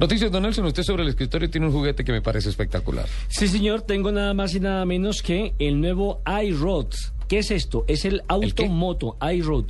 Noticias, don Nelson, usted sobre el escritorio tiene un juguete que me parece espectacular. Sí, señor, tengo nada más y nada menos que el nuevo iRoad. ¿Qué es esto? Es el automoto iRoad.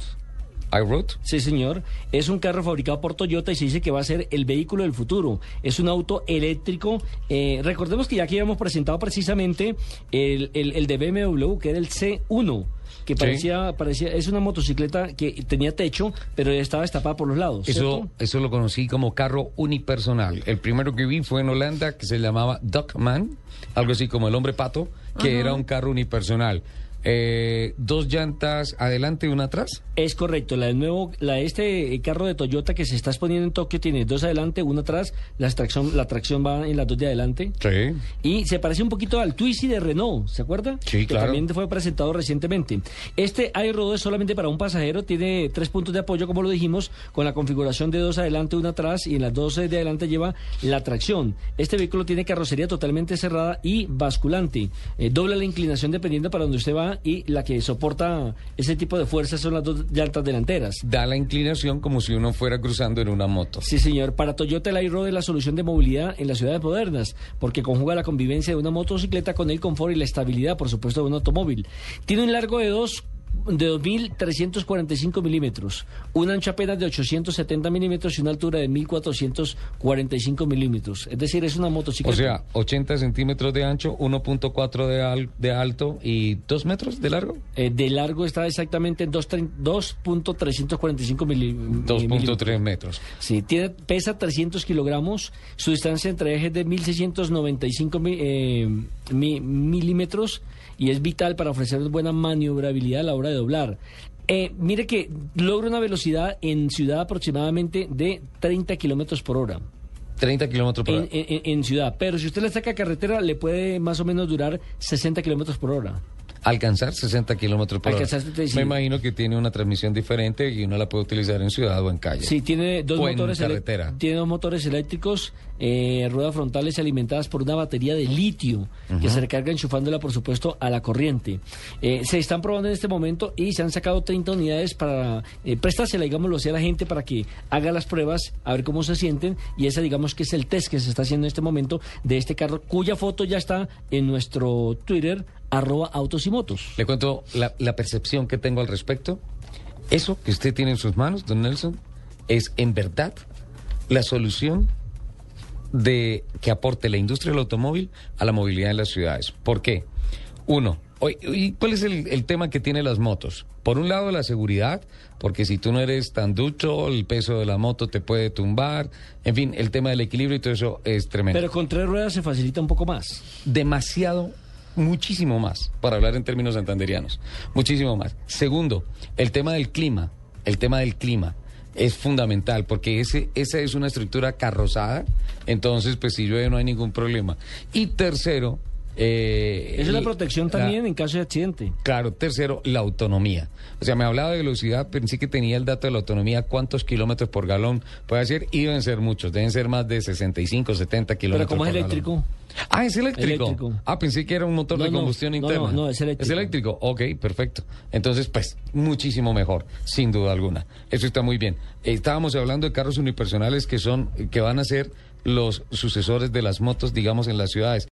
iRoad. Sí, señor. Es un carro fabricado por Toyota y se dice que va a ser el vehículo del futuro. Es un auto eléctrico. Eh, recordemos que ya aquí habíamos presentado precisamente el, el, el de BMW, que era el C1 que parecía, parecía, es una motocicleta que tenía techo, pero estaba destapada por los lados. Eso, eso lo conocí como carro unipersonal. El primero que vi fue en Holanda, que se llamaba Duckman, algo así como el hombre pato, que era un carro unipersonal. Eh, dos llantas adelante y una atrás. Es correcto, la del nuevo, la este carro de Toyota que se está exponiendo en Tokio tiene dos adelante, una atrás, la tracción, la tracción va en las dos de adelante. Sí. Y se parece un poquito al Twizy de Renault, ¿se acuerda? Sí, que claro. también fue presentado recientemente. Este iRoad es solamente para un pasajero, tiene tres puntos de apoyo, como lo dijimos, con la configuración de dos adelante, una atrás, y en las dos de adelante lleva la tracción. Este vehículo tiene carrocería totalmente cerrada y basculante. Eh, dobla la inclinación dependiendo para donde usted va y la que soporta ese tipo de fuerzas son las dos llantas delanteras. Da la inclinación como si uno fuera cruzando en una moto. Sí, señor. Para Toyota el iRoad es la solución de movilidad en las ciudades modernas, porque conjuga la convivencia de una motocicleta con el confort y la estabilidad, por supuesto, de un automóvil. Tiene un largo de dos de 2.345 milímetros, un ancho apenas de 870 milímetros y una altura de 1.445 milímetros. Es decir, es una motocicleta. O sea, 80 centímetros de ancho, 1.4 de, al- de alto y 2 metros de largo. Eh, de largo está exactamente en 2.345 milí- milímetros. 2.3 metros. Sí, tiene, pesa 300 kilogramos, su distancia entre ejes de 1695 mi- eh, mi- milímetros y es vital para ofrecer buena maniobrabilidad a la hora de doblar. Eh, mire que logra una velocidad en ciudad aproximadamente de 30 kilómetros por hora. 30 kilómetros por En, hora. en- en ciudad, pero si usted le saca carretera, le puede más o menos durar 60 kilómetros por hora. Alcanzar 60 kilómetros por hora. 60, sí. Me imagino que tiene una transmisión diferente y uno la puede utilizar en ciudad o en calle. Sí, tiene dos O motores carretera. tiene dos motores eléctricos, eh, ruedas frontales alimentadas por una batería de litio que se recarga enchufándola, por supuesto, a la corriente. Eh, se están probando en este momento y se han sacado 30 unidades para eh, prestársela, digámoslo así, a la gente para que haga las pruebas, a ver cómo se sienten. Y ese, digamos, que es el test que se está haciendo en este momento de este carro, cuya foto ya está en nuestro Twitter, arroba autos y motos. Le cuento la, la percepción que tengo al respecto. Eso que usted tiene en sus manos, don Nelson, es en verdad la solución de que aporte la industria del automóvil a la movilidad en las ciudades. ¿Por qué? Uno, hoy- ¿y cuál es el, el tema que tienen las motos? Por un lado, la seguridad, porque si tú no eres tan ducho, el peso de la moto te puede tumbar. En fin, el tema del equilibrio y todo eso es tremendo Pero con tres ruedas se facilita un poco más. demasiado, muchísimo más, para hablar en términos santanderianos, muchísimo más. Segundo, el tema del clima, el tema del clima es fundamental porque ese, esa es una estructura carrozada, entonces pues si llueve no hay ningún problema. Y tercero, eh, Esa es la protección la- también en caso de accidente. Claro, tercero, la autonomía. O sea, me hablaba de velocidad, pensé que tenía el dato de la autonomía, cuántos kilómetros por galón puede hacer, y deben ser muchos, deben ser más de 65, 70 Pero kilómetros como es por galón. eléctrico, Ah, es eléctrico. Eléctrico. Ah, pensé que era un motor No, de combustión no, interna. no, no, es eléctrico. Es eléctrico. Ok, perfecto. Entonces, pues, muchísimo mejor, sin duda alguna. Eso está muy bien. Estábamos hablando de carros unipersonales que son, que van a ser los sucesores de las motos, digamos, en las ciudades.